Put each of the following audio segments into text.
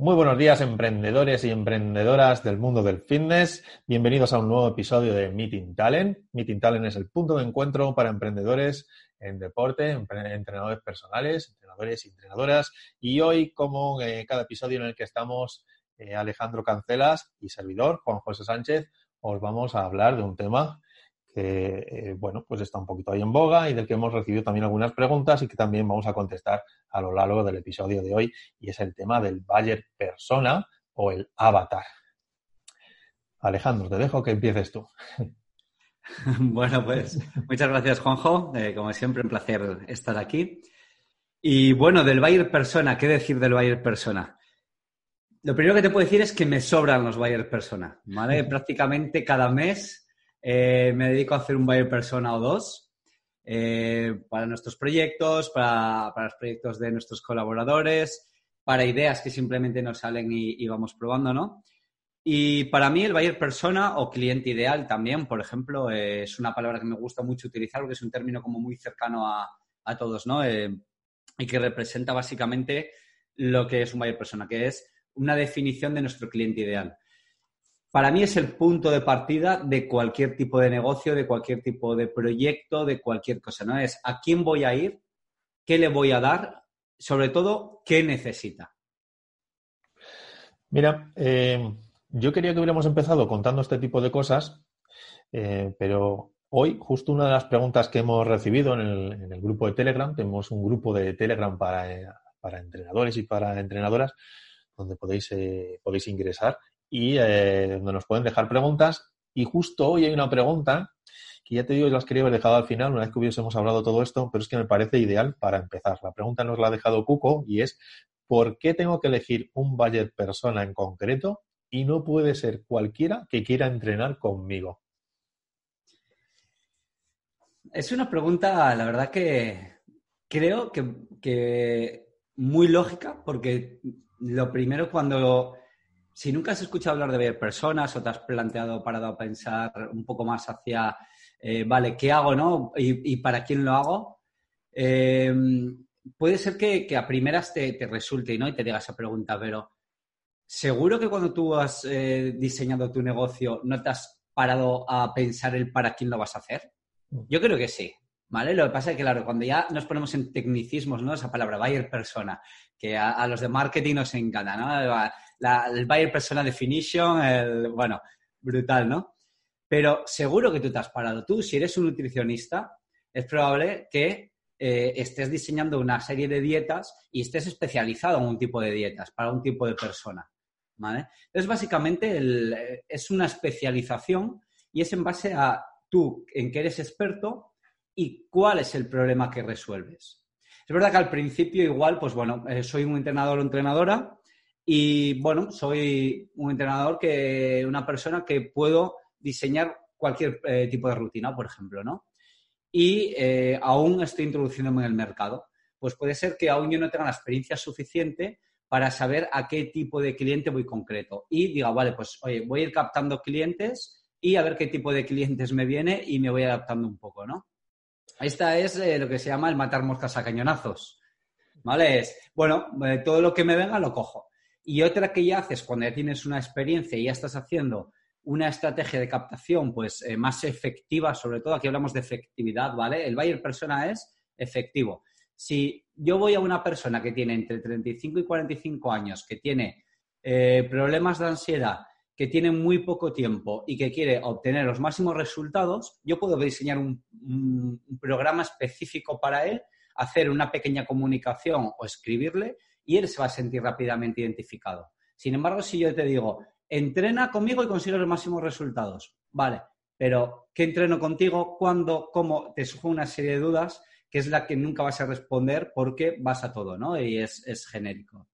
Muy buenos días, emprendedores y emprendedoras del mundo del fitness. Bienvenidos a un nuevo episodio de Meeting Talent. Meeting Talent es el punto de encuentro para emprendedores en deporte, entrenadores personales, entrenadores y entrenadoras. Y hoy, como en cada episodio en el que estamos, eh, Alejandro Cancelas y servidor, Juan José Sánchez, os vamos a hablar de un tema que, eh, bueno, pues está un poquito ahí en boga y del que hemos recibido también algunas preguntas y que también vamos a contestar a lo largo del episodio de hoy, y es el tema del Bayer Persona o el avatar. Alejandro, te dejo que empieces tú. Bueno, pues muchas gracias, Juanjo. Eh, como siempre, un placer estar aquí. Y bueno, del Bayer Persona, ¿qué decir del Bayer Persona? Lo primero que te puedo decir es que me sobran los Bayer Persona, ¿vale? Prácticamente cada mes eh, me dedico a hacer un buyer persona o dos eh, para nuestros proyectos, para, los proyectos de nuestros colaboradores, para ideas que simplemente nos salen y, vamos probando. Y para mí el buyer persona o cliente ideal también, por ejemplo, es una palabra que me gusta mucho utilizar porque es un término como muy cercano a, todos, ¿no? Eh, y que representa básicamente lo que es un buyer persona, que es una definición de nuestro cliente ideal para mí es el punto de partida de cualquier tipo de negocio, de cualquier tipo de proyecto, de cualquier cosa. ¿no? Es a quién voy a ir, qué le voy a dar, sobre todo, qué necesita. Mira, eh, yo quería que hubiéramos empezado contando este tipo de cosas, eh, pero hoy, justo una de las preguntas que hemos recibido en el, grupo de Telegram, tenemos un grupo de Telegram para, eh, para entrenadores y para entrenadoras, donde podéis, podéis ingresar y eh, donde nos pueden dejar preguntas. Y justo hoy hay una pregunta que ya te digo, las quería haber dejado al final, una vez que hubiésemos hablado todo esto, pero es que me parece ideal para empezar. La pregunta nos la ha dejado Cuco y es, ¿por qué tengo que elegir un buyer persona en concreto y no puede ser cualquiera que quiera entrenar conmigo? Es una pregunta, la verdad que creo que, que muy lógica, porque lo primero cuando si nunca has escuchado hablar de personas o te has planteado, parado a pensar un poco más hacia, eh, vale, ¿qué hago, no? ¿Y, para quién lo hago? Eh, puede ser que, a primeras te, resulte ¿no? y te diga esa pregunta, pero seguro que cuando tú has eh, diseñado tu negocio no te has parado a pensar el para quién lo vas a hacer. Mm. Yo creo que sí. ¿Vale? Lo que pasa es que, claro, cuando ya nos ponemos en tecnicismos, ¿no? Esa palabra, buyer persona, que a, los de marketing nos encanta, ¿no? El buyer persona definition, el, bueno, brutal, ¿no? Pero seguro que tú te has parado. Tú, si eres un nutricionista, es probable que eh, estés diseñando una serie de dietas y estés especializado en un tipo de dietas para un tipo de persona. ¿vale? Entonces, básicamente, eh, es una especialización y es en base a tú en que eres experto y cuál es el problema que resuelves. Es verdad que al principio igual, pues bueno, eh, soy un entrenador o entrenadora y bueno, soy un entrenador que, una persona que puedo diseñar cualquier eh, tipo de rutina, por ejemplo, ¿no? Y eh, aún estoy introduciéndome en el mercado. Pues puede ser que aún yo no tenga la experiencia suficiente para saber a qué tipo de cliente voy concreto. Y diga, vale, pues oye, voy a ir captando clientes y a ver qué tipo de clientes me viene y me voy adaptando un poco, ¿no? Esta es eh, lo que se llama el matar moscas a cañonazos. ¿Vale? Es, bueno, todo lo que me venga lo cojo. Y otra que ya haces cuando ya tienes una experiencia y ya estás haciendo una estrategia de captación pues eh, más efectiva, sobre todo aquí hablamos de efectividad, ¿vale? El buyer persona es efectivo. Si yo voy a una persona que tiene entre 35 y 45 años, que tiene eh, problemas de ansiedad, que tiene muy poco tiempo y que quiere obtener los máximos resultados, yo puedo diseñar un programa específico para él, hacer una pequeña comunicación o escribirle y él se va a sentir rápidamente identificado. Sin embargo, si yo te digo, entrena conmigo y consigue los máximos resultados, vale, pero ¿qué entreno contigo? ¿Cuándo? ¿Cómo? Te surge una serie de dudas que es la que nunca vas a responder porque vas a todo, ¿no? Y es, es genérico.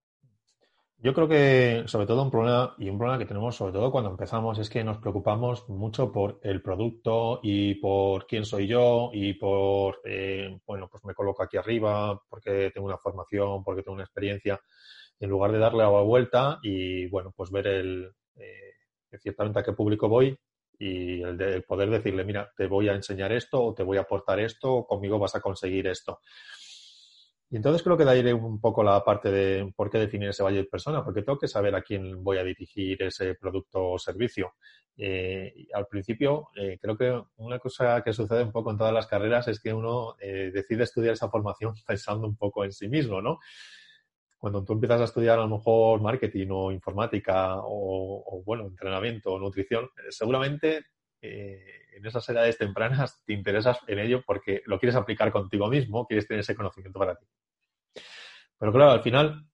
Yo creo que sobre todo un problema y un problema que tenemos sobre todo cuando empezamos es que nos preocupamos mucho por el producto y por quién soy yo y por, eh, bueno, pues me coloco aquí arriba porque tengo una formación, porque tengo una experiencia, en lugar de darle la vuelta y, bueno, pues ver el, eh, ciertamente a qué público voy y el de poder decirle, mira, te voy a enseñar esto o te voy a aportar esto o conmigo vas a conseguir esto. Y entonces creo que de ahí un poco la parte de por qué definir ese valle de persona, porque tengo que saber a quién voy a dirigir ese producto o servicio. Eh, al principio, eh, creo que una cosa que sucede un poco en todas las carreras es que uno eh, decide estudiar esa formación pensando un poco en sí mismo, ¿no? Cuando tú empiezas a estudiar a lo mejor marketing o informática o, o bueno, entrenamiento o nutrición, seguramente en esas edades tempranas te interesas en ello porque lo quieres aplicar contigo mismo, quieres tener ese conocimiento para ti. Pero claro, al final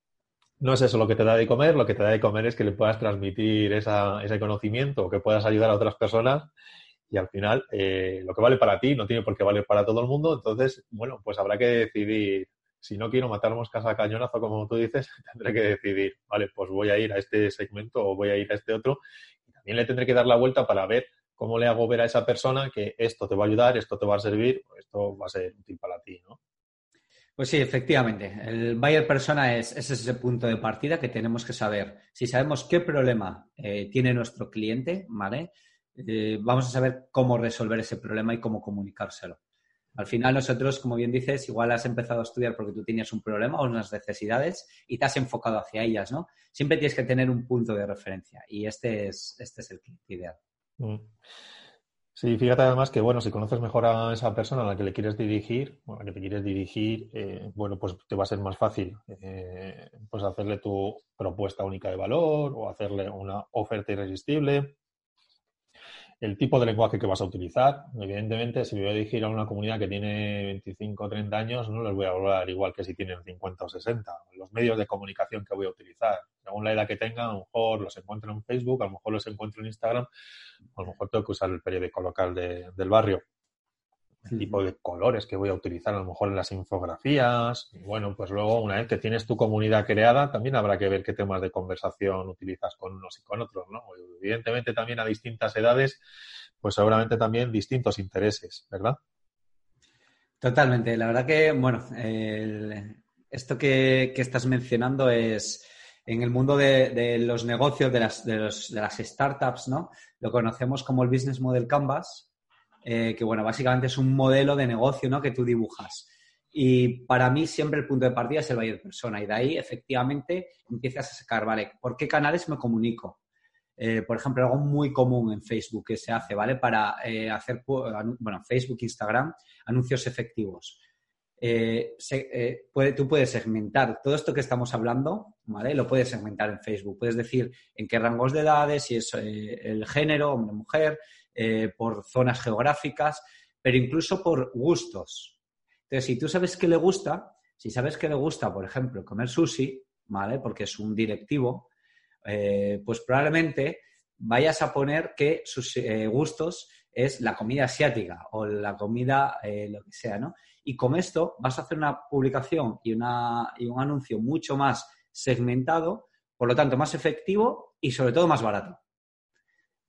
no es eso lo que te da de comer, lo que te da de comer es que le puedas transmitir ese conocimiento, que puedas ayudar a otras personas y al final eh, lo que vale para ti no tiene por qué valer para todo el mundo, entonces, bueno, pues habrá que decidir, si no quiero matar moscas a cañonazo, como tú dices, tendré que decidir, vale, pues voy a ir a este segmento o voy a ir a este otro y también le tendré que dar la vuelta para ver cómo le hago ver a esa persona que esto te va a ayudar, esto te va a servir, esto va a ser útil para ti, ¿no? Pues sí, efectivamente. El buyer persona es, ese punto de partida que tenemos que saber. Si sabemos qué problema eh, tiene nuestro cliente, ¿vale? Eh, vamos a saber cómo resolver ese problema y cómo comunicárselo. Al final nosotros, como bien dices, igual has empezado a estudiar porque tú tenías un problema o unas necesidades y te has enfocado hacia ellas, ¿no? Siempre tienes que tener un punto de referencia y este es, este es el cliente ideal. Mm. Sí, fíjate además que, bueno, si conoces mejor a esa persona a la que le quieres dirigir, o a la que te quieres dirigir, eh, bueno, pues te va a ser más fácil eh, pues hacerle tu propuesta única de valor o hacerle una oferta irresistible el tipo de lenguaje que vas a utilizar. Evidentemente, si me voy a dirigir a una comunidad que tiene 25 o 30 años, no les voy a hablar igual que si tienen 50 o 60. Los medios de comunicación que voy a utilizar, según la edad que tengan, a lo mejor los encuentro en Facebook, a lo mejor los encuentro en Instagram, a lo mejor tengo que usar el periódico local del barrio el tipo de colores que voy a utilizar a lo mejor en las infografías. Y bueno, pues luego una vez que tienes tu comunidad creada, también habrá que ver qué temas de conversación utilizas con unos y con otros, ¿no? Evidentemente también a distintas edades, pues seguramente también distintos intereses, ¿verdad? Totalmente. La verdad que, bueno, esto que, estás mencionando es en el mundo de, los negocios, de las, startups, ¿no? Lo conocemos como el Business Model Canvas, eh, que bueno, básicamente es un modelo de negocio ¿no? que tú dibujas. Y para mí siempre el punto de partida es el buyer persona y de ahí efectivamente empiezas a sacar, ¿vale? ¿Por qué canales me comunico? Eh, por ejemplo, algo muy común en Facebook que se hace, ¿vale? Para eh, hacer, bueno, Facebook, Instagram, anuncios efectivos. Puede, tú puedes segmentar todo esto que estamos hablando, ¿vale? Lo puedes segmentar en Facebook. Puedes decir en qué rangos de edades, si es el género, hombre, mujer, eh, por zonas geográficas, pero incluso por gustos. Entonces, si tú sabes que le gusta, si sabes que le gusta, por ejemplo, comer sushi, ¿vale? Porque es un directivo, eh, pues probablemente vayas a poner que sus eh, gustos es la comida asiática o la comida, lo que sea, ¿no? Y con esto vas a hacer una publicación y, una, y un anuncio mucho más segmentado, por lo tanto, más efectivo y sobre todo más barato.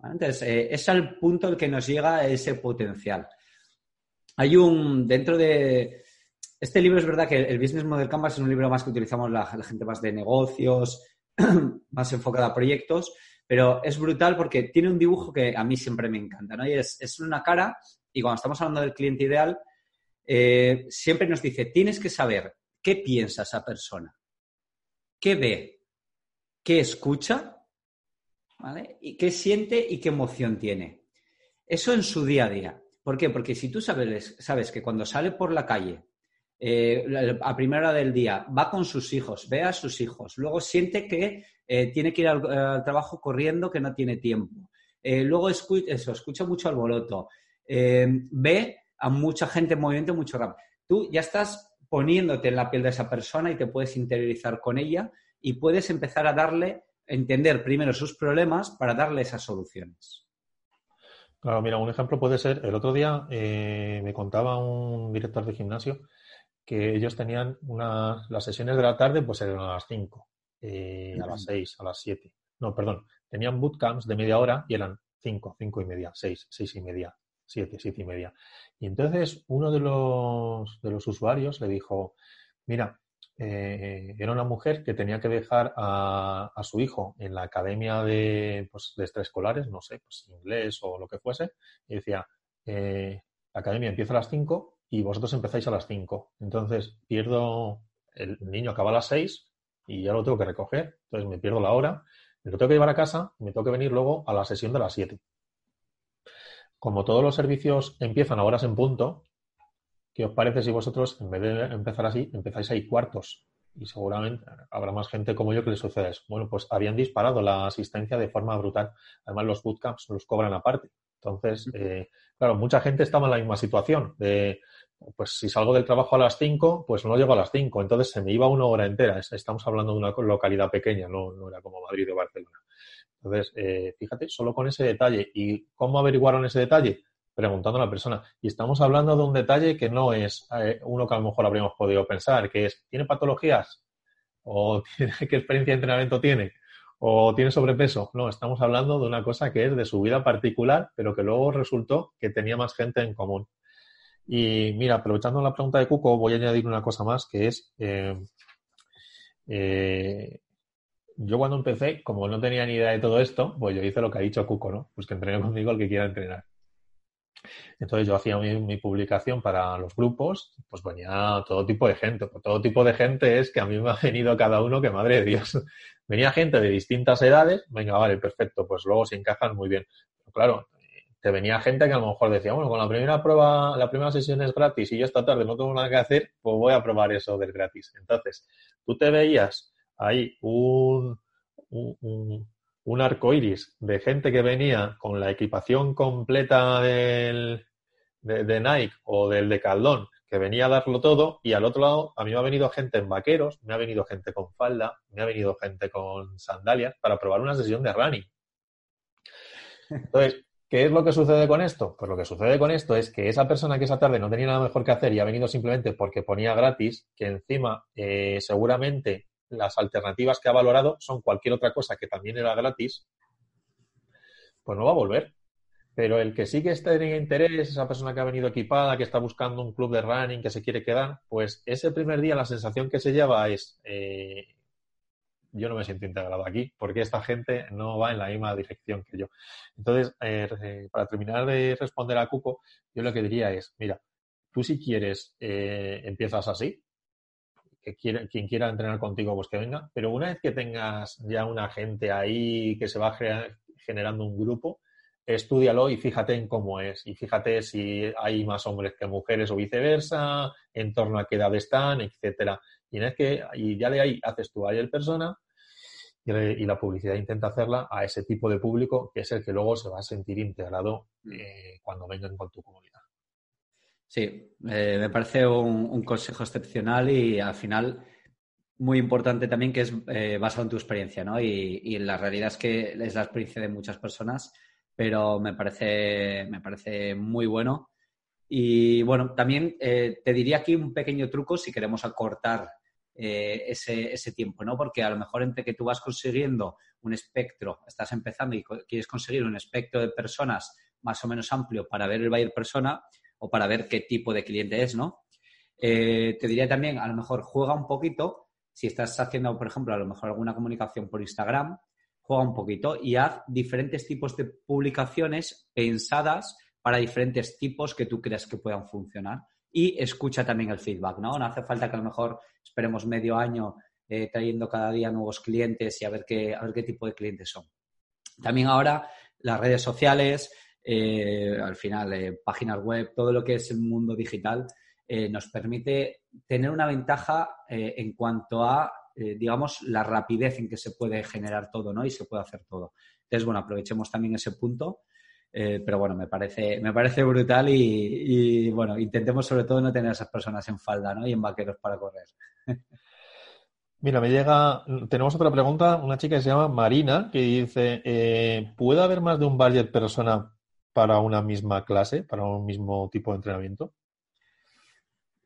Entonces, eh, es al punto el que nos llega ese potencial. Hay un, dentro de, este libro es verdad que el Business Model Canvas es un libro más que utilizamos la, gente más de negocios, más enfocada a proyectos, pero es brutal porque tiene un dibujo que a mí siempre me encanta, ¿no? Y es, una cara, y cuando estamos hablando del cliente ideal, eh, siempre nos dice, tienes que saber qué piensa esa persona, qué ve, qué escucha y qué siente y qué emoción tiene. Eso en su día a día. ¿Por qué? Porque si tú sabes, sabes que cuando sale por la calle, eh, a primera hora del día, va con sus hijos, ve a sus hijos, luego siente que eh, tiene que ir al, trabajo corriendo, que no tiene tiempo. Luego escucha, eso, escucha mucho alboroto, ve a mucha gente en movimiento mucho rápido. Tú ya estás poniéndote en la piel de esa persona y te puedes interiorizar con ella y puedes empezar a darle entender primero sus problemas para darle esas soluciones. Claro, mira, un ejemplo puede ser, el otro día eh, me contaba un director de gimnasio que ellos tenían una, las sesiones de la tarde pues eran a las 5, eh, a las 6, a las 7. No, perdón, tenían bootcamps de media hora y eran 5, 5 y media, 6, 6 y media, 7, 7 y media. Y entonces uno de los, de los usuarios le dijo, mira, eh, era una mujer que tenía que dejar a, su hijo en la academia de, pues, de extraescolares, no sé, pues inglés o lo que fuese, y decía, eh, la academia empieza a las 5 y vosotros empezáis a las 5. Entonces pierdo el niño acaba a las 6 y ya lo tengo que recoger, entonces me pierdo la hora, me lo tengo que llevar a casa y me tengo que venir luego a la sesión de las 7. Como todos los servicios empiezan a horas en punto, ¿qué os parece si vosotros, en vez de empezar así, empezáis ahí cuartos? Y seguramente habrá más gente como yo que le suceda eso. Bueno, pues habían disparado la asistencia de forma brutal. Además, los bootcamps los cobran aparte. Entonces, eh, claro, mucha gente estaba en la misma situación. De, pues si salgo del trabajo a las 5, pues no llego a las 5. Entonces se me iba una hora entera. Estamos hablando de una localidad pequeña, no, no era como Madrid o Barcelona. Entonces, eh, fíjate, solo con ese detalle. ¿Y cómo averiguaron ese detalle? Preguntando a la persona. Y estamos hablando de un detalle que no es eh, uno que a lo mejor habríamos podido pensar, que es, ¿tiene patologías? ¿O tiene, qué experiencia de entrenamiento tiene? ¿O tiene sobrepeso? No, estamos hablando de una cosa que es de su vida particular, pero que luego resultó que tenía más gente en común. Y mira, aprovechando la pregunta de Cuco, voy a añadir una cosa más, que es, eh, eh, yo cuando empecé, como no tenía ni idea de todo esto, pues yo hice lo que ha dicho Cuco, ¿no? Pues que entrene conmigo el que quiera entrenar. Entonces yo hacía mi, publicación para los grupos, pues venía todo tipo de gente. Pues todo tipo de gente es que a mí me ha venido cada uno que madre de Dios. Venía gente de distintas edades, venga, vale, perfecto, pues luego se encajan muy bien. Claro, te venía gente que a lo mejor decía, bueno, con la primera prueba, la primera sesión es gratis y yo esta tarde no tengo nada que hacer, pues voy a probar eso del gratis. Entonces, tú te veías un, un, un arco iris de gente que venía con la equipación completa del, de, Nike o del de Caldón, que venía a darlo todo, y al otro lado a mí me ha venido gente en vaqueros, me ha venido gente con falda, me ha venido gente con sandalias para probar una sesión de running. Entonces, ¿Qué es lo que sucede con esto? Pues lo que sucede con esto es que esa persona que esa tarde no tenía nada mejor que hacer y ha venido simplemente porque ponía gratis, que encima eh, seguramente las alternativas que ha valorado son cualquier otra cosa que también era gratis, pues no va a volver. Pero el que sí que en interés, esa persona que ha venido equipada, que está buscando un club de running, que se quiere quedar, pues ese primer día la sensación que se lleva es, eh, yo no me siento integrado aquí, porque esta gente no va en la misma dirección que yo. Entonces, eh, para terminar de responder a Cuco, yo lo que diría es, mira, tú si quieres, eh, empiezas así, que quien quiera entrenar contigo, pues que venga, pero una vez que tengas ya una gente ahí que se va generando un grupo, estudialo y fíjate en cómo es. Y fíjate si hay más hombres que mujeres o viceversa, en torno a qué edad están, etcétera. Y, es que, y ya de ahí haces tu el persona y, la publicidad intenta hacerla a ese tipo de público que es el que luego se va a sentir integrado mm. eh, cuando vengan con tu comunidad. Sí, eh, me parece un, consejo excepcional y al final muy importante también que es eh, basado en tu experiencia, ¿no? Y, la realidad es que es la experiencia de muchas personas, pero me parece, me parece muy bueno. Y bueno, también te diría aquí un pequeño truco si queremos acortar eh, ese, tiempo, ¿no? Porque a lo mejor entre que tú vas consiguiendo un espectro, estás empezando y quieres conseguir un espectro de personas más o menos amplio para ver el buyer persona o para ver qué tipo de cliente es, ¿no? Eh, te diría también, a lo mejor juega un poquito, si estás haciendo, por ejemplo, a lo mejor alguna comunicación por Instagram, juega un poquito y haz diferentes tipos de publicaciones pensadas para diferentes tipos que tú creas que puedan funcionar y escucha también el feedback, ¿no? No hace falta que a lo mejor esperemos medio año eh, trayendo cada día nuevos clientes y a ver qué, a ver qué tipo de clientes son. También ahora las redes sociales, eh, al final eh, páginas web, todo lo que es el mundo digital, nos permite tener una ventaja en cuanto a, digamos, la rapidez en que se puede generar todo, ¿no? Y se puede hacer todo. Entonces, bueno, aprovechemos también ese punto eh, pero bueno, me parece, me parece brutal y, bueno, intentemos sobre todo no tener a esas personas en falda ¿no? y en vaqueros para correr. Mira, me llega, tenemos otra pregunta, una chica que se llama Marina, que dice, eh, ¿puede haber más de un budget persona para una misma clase, para un mismo tipo de entrenamiento?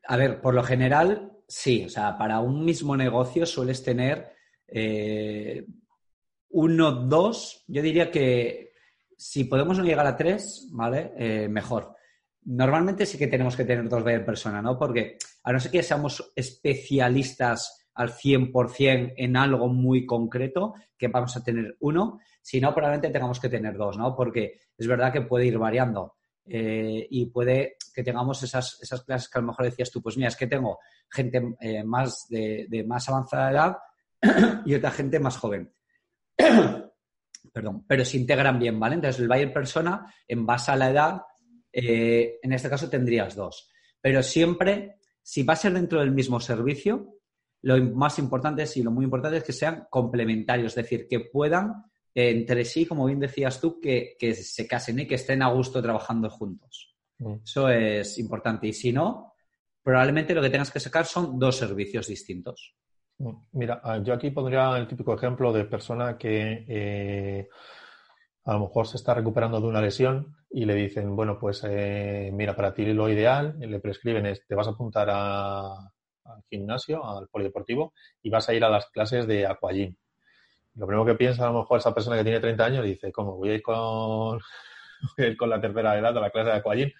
A ver, por lo general, sí. O sea, para un mismo negocio sueles tener eh, uno, dos. Yo diría que, si podemos no llegar a tres, ¿vale? Eh, mejor. Normalmente sí que tenemos que tener dos en persona, ¿no? Porque a no ser que seamos especialistas al 100% en algo muy concreto, que vamos a tener uno, si no, probablemente tengamos que tener dos, ¿no? Porque es verdad que puede ir variando. eh, y puede que tengamos esas, esas clases que a lo mejor decías tú, pues mira, es que tengo gente eh, más de, más avanzada edad y otra gente más joven. Perdón, pero se integran bien, ¿vale? Entonces el buyer persona, en base a la edad, eh, en este caso tendrías dos. Pero siempre, si va a ser dentro del mismo servicio, lo más importante es, y lo muy importante es que sean complementarios, es decir, que puedan entre sí, como bien decías tú, que, se casen y que estén a gusto trabajando juntos. Mm. Eso es importante. Y si no, probablemente lo que tengas que sacar son dos servicios distintos. Mm. Mira, ah, yo aquí pondría el típico ejemplo de persona que eh, a lo mejor se está recuperando de una lesión y le dicen, bueno, pues mira, mira, para ti lo ideal, le prescriben es, te vas a apuntar al gimnasio, al polideportivo, y vas a ir a las clases de aquagym. Lo primero que piensa a lo mejor esa persona que tiene 30 años dice, ¿cómo voy a ir con, con la tercera edad a la clase de aquagym?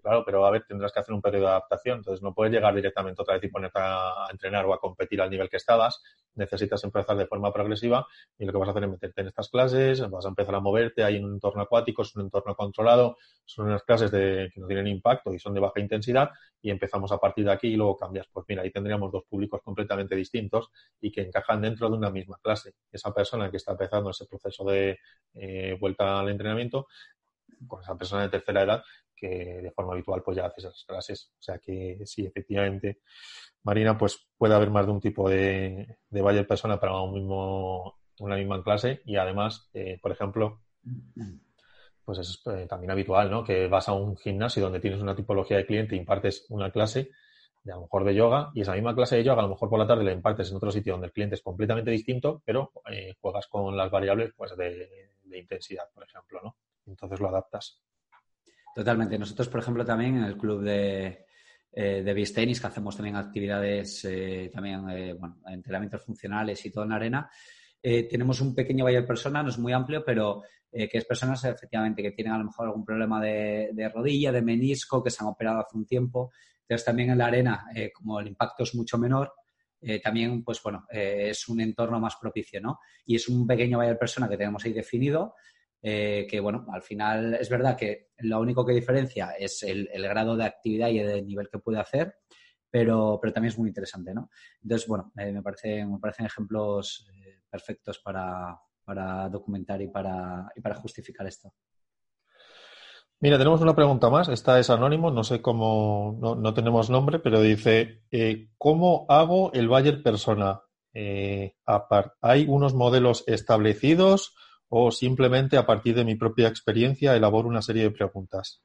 Claro, pero a ver, tendrás que hacer un periodo de adaptación, entonces no puedes llegar directamente otra vez y ponerte a, entrenar o a competir al nivel que estabas, necesitas empezar de forma progresiva y lo que vas a hacer es meterte en estas clases, vas a empezar a moverte, hay un entorno acuático, es un entorno controlado, son unas clases que no tienen impacto y son de baja intensidad y empezamos a partir de aquí y luego cambias. Pues mira, ahí tendríamos dos públicos completamente distintos y que encajan dentro de una misma clase. Esa persona que está empezando ese proceso de eh, vuelta al entrenamiento con esa persona de tercera edad que de forma habitual pues ya hace esas clases. O sea que sí, efectivamente, Marina, pues puede haber más de un tipo de, de buyer persona para un mismo, una misma clase y además, eh, por ejemplo, pues es eh, también habitual, ¿no? Que vas a un gimnasio donde tienes una tipología de cliente e impartes una clase de a lo mejor de yoga y esa misma clase de yoga a lo mejor por la tarde la impartes en otro sitio donde el cliente es completamente distinto, pero eh, juegas con las variables pues de, de intensidad, por ejemplo, ¿no? Entonces lo adaptas. Totalmente. Nosotros, por ejemplo, también en el club de, eh, de beach que hacemos también actividades, eh, también, eh, bueno, entrenamientos funcionales y todo en arena, eh, tenemos un pequeño valle de personas, no es muy amplio, pero que es personas efectivamente que tienen a lo mejor algún problema de, de, rodilla, de menisco, que se han operado hace un tiempo. Entonces, también en la arena, como el impacto es mucho menor, también, pues bueno, es un entorno más propicio, ¿no? Y es un pequeño valle de persona que tenemos ahí definido eh, que bueno, al final es verdad que lo único que diferencia es el, grado de actividad y el nivel que puede hacer, pero, pero también es muy interesante, ¿no? Entonces, bueno, eh, me, parece, me parecen ejemplos eh, perfectos para, para documentar y para, y para justificar esto. Mira, tenemos una pregunta más. Esta es anónimo, no sé cómo, no, no tenemos nombre, pero dice, ¿cómo hago el Bayer persona? ¿Hay unos modelos establecidos o simplemente a partir de mi propia experiencia elaboro una serie de preguntas.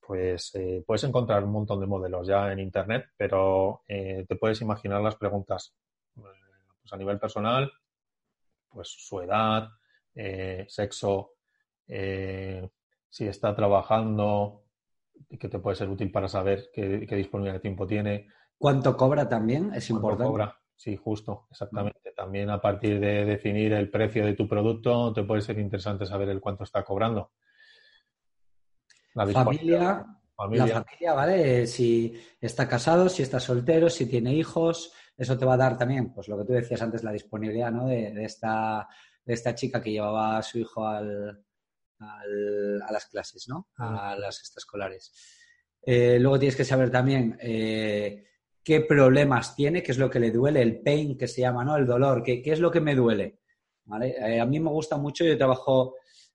Pues eh, puedes encontrar un montón de modelos ya en Internet, pero eh, te puedes imaginar las preguntas eh, pues a nivel personal, pues su edad, sexo, si está trabajando, que te puede ser útil para saber qué, disponibilidad de tiempo tiene. ¿Cuánto cobra también? Es importante. Cobra? Sí, justo, exactamente. También a partir de definir el precio de tu producto, te puede ser interesante saber el cuánto está cobrando. La familia, La familia, ¿vale? Si está casado, si está soltero, si tiene hijos, eso te va a dar también, pues lo que tú decías antes, la disponibilidad, ¿no? De, esta, de esta chica que llevaba a su hijo al, a las clases, ¿no? A las extraescolares. Eh, luego tienes que saber también eh, qué problemas tiene, qué es lo que le duele, el pain que se llama, ¿no? El dolor, qué, qué es lo que me duele. Eh, a mí me gusta mucho, yo trabajo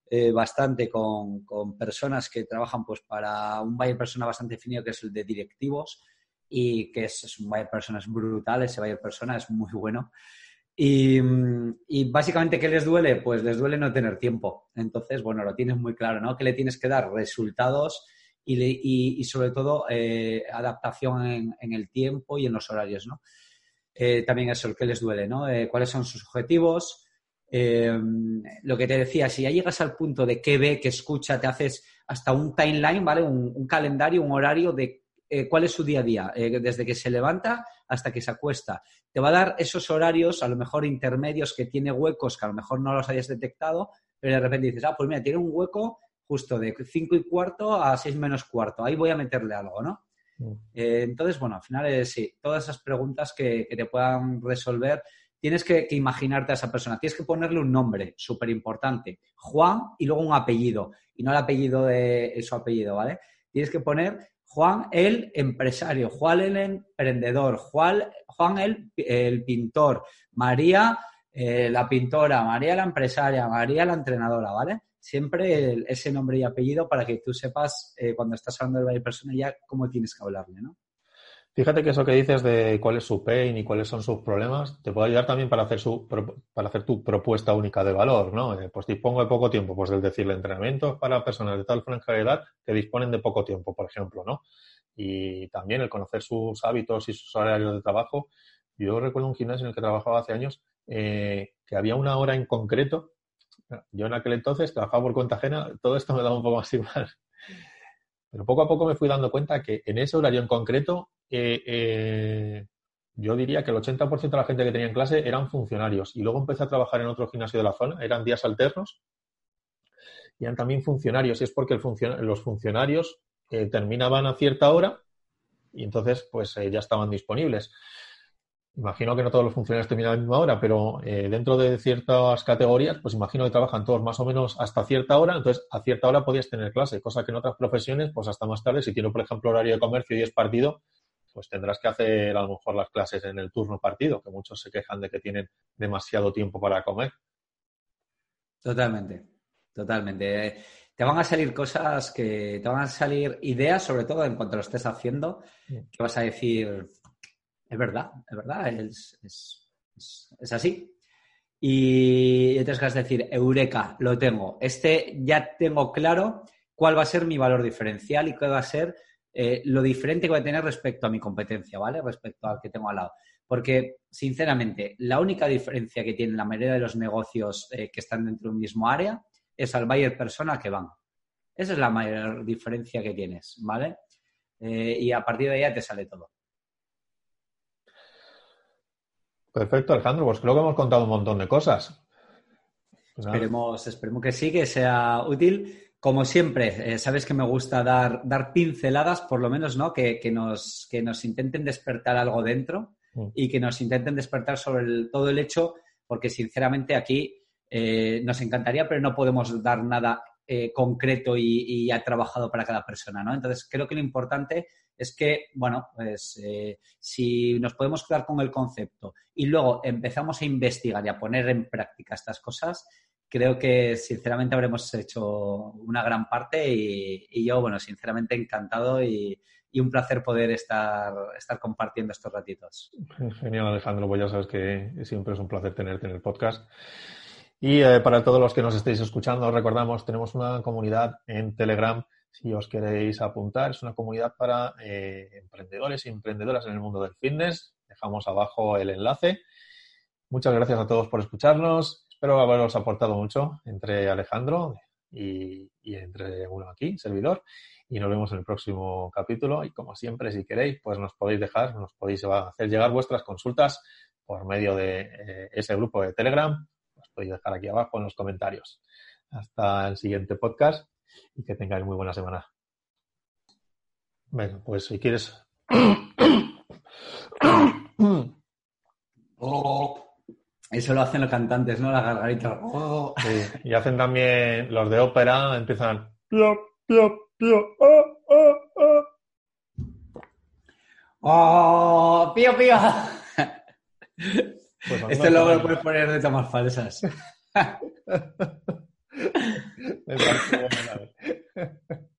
eh, bastante con, personas que trabajan pues para un buyer persona bastante definido que es el de directivos y que es, un buyer persona es brutal, ese buyer persona es muy bueno. Y, y, básicamente, ¿qué les duele? Pues les duele no tener tiempo. Entonces, bueno, lo tienes muy claro, ¿no? Que le tienes que dar resultados y, sobre todo eh, adaptación en, el tiempo y en los horarios, ¿no? Eh, también eso, que les duele, ¿no? Eh, ¿Cuáles son sus objetivos? lo que te decía, si ya llegas al punto de qué ve, qué escucha, te haces hasta un timeline, ¿vale? Un, calendario, un horario de cuál es su día a día, desde que se levanta hasta que se acuesta. Te va a dar esos horarios, a lo mejor intermedios, que tiene huecos que a lo mejor no los hayas detectado, pero de repente dices, ah, pues mira, tiene un hueco justo de 5 y cuarto a 6 menos cuarto. Ahí voy a meterle algo, ¿no? Mm. Eh, entonces, bueno, al final es sí, todas esas preguntas que, te puedan resolver tienes que, imaginarte a esa persona, tienes que ponerle un nombre súper importante, Juan y luego un apellido, y no el apellido de su apellido, ¿vale? Tienes que poner Juan el empresario, Juan el emprendedor, Juan, Juan el, el pintor, María eh, la pintora, María la empresaria, María la entrenadora, ¿vale? Siempre ese nombre y apellido para que tú sepas eh, cuando estás hablando de varias personas ya cómo tienes que hablarle, ¿no? Fíjate que eso que dices de cuál es su pain y cuáles son sus problemas, te puede ayudar también para hacer, su, para hacer tu propuesta única de valor, ¿no? Eh, pues dispongo de poco tiempo, pues el decirle entrenamiento para personas de tal franja de edad que disponen de poco tiempo, por ejemplo, ¿no? Y también el conocer sus hábitos y sus horarios de trabajo. Yo recuerdo un gimnasio en el que trabajaba hace años eh, que había una hora en concreto. Yo en aquel entonces trabajaba por cuenta ajena, todo esto me daba un poco más igual. Pero poco a poco me fui dando cuenta que en ese horario en concreto eh, yo diría que el 80% de la gente que tenía en clase eran funcionarios. Y luego empecé a trabajar en otro gimnasio de la zona, eran días alternos, y eran también funcionarios. Y es porque los funcionarios eh, terminaban a cierta hora y entonces pues eh, ya estaban disponibles. Imagino que no todos los funcionarios terminan a la misma hora, pero dentro de ciertas categorías, pues imagino que trabajan todos más o menos hasta cierta hora, entonces a cierta hora podías tener clase, cosa que en otras profesiones, pues hasta más tarde, si tiene, por ejemplo, horario de comercio y es partido, pues tendrás que hacer a lo mejor las clases en el turno partido, que muchos se quejan de que tienen demasiado tiempo para comer. Totalmente, totalmente. Te van a salir cosas que te van a salir ideas, sobre todo en cuanto lo estés haciendo, que vas a decir, es verdad, es verdad, es, es así. Y entonces vas a decir, Eureka, lo tengo. Este ya tengo claro cuál va a ser mi valor diferencial y cuál va a ser eh, lo diferente que voy a tener respecto a mi competencia, ¿vale? Respecto al que tengo al lado. Porque, sinceramente, la única diferencia que tiene la mayoría de los negocios eh, que están dentro de un mismo área es al buyer persona que van. Esa es la mayor diferencia que tienes, ¿vale? Eh, y a partir de ahí ya te sale todo. Perfecto, Alejandro. Pues creo que hemos contado un montón de cosas. Pues esperemos, esperemos que sí, que sea útil. Como siempre, eh, sabes que me gusta dar, dar pinceladas, por lo menos, ¿no? Que, nos, que nos intenten despertar algo dentro mm. y que nos intenten despertar sobre todo el hecho, porque sinceramente aquí eh, nos encantaría, pero no podemos dar nada eh, concreto y, ha trabajado para cada persona, ¿no? Entonces, creo que lo importante es que, bueno, pues si nos podemos quedar con el concepto y luego empezamos a investigar y a poner en práctica estas cosas, creo que sinceramente habremos hecho una gran parte y, yo, bueno, sinceramente encantado y, un placer poder estar, estar compartiendo estos ratitos. Genial, Alejandro, pues ya sabes que siempre es un placer tenerte en el podcast. Y eh, para todos los que nos estéis escuchando, os recordamos, tenemos una comunidad en Telegram. Si os queréis apuntar, es una comunidad para eh, emprendedores y emprendedoras en el mundo del fitness. Dejamos abajo el enlace. Muchas gracias a todos por escucharnos. Espero haberos aportado mucho entre Alejandro y, entre uno aquí, servidor. Y nos vemos en el próximo capítulo. Y como siempre, si queréis, pues nos podéis dejar, nos podéis hacer llegar vuestras consultas por medio de eh, ese grupo de Telegram. Podéis dejar aquí abajo en los comentarios. Hasta el siguiente podcast y que tengáis muy buena semana. Bueno, pues si quieres. Eso lo hacen los cantantes, ¿no? Las gargaritas. Oh. Y hacen también los de ópera, empiezan. Pio, pio, pio, oh, oh, oh. ¡Oh! ¡Pío, pío! Este logo lo puedes poner de tomas falsas.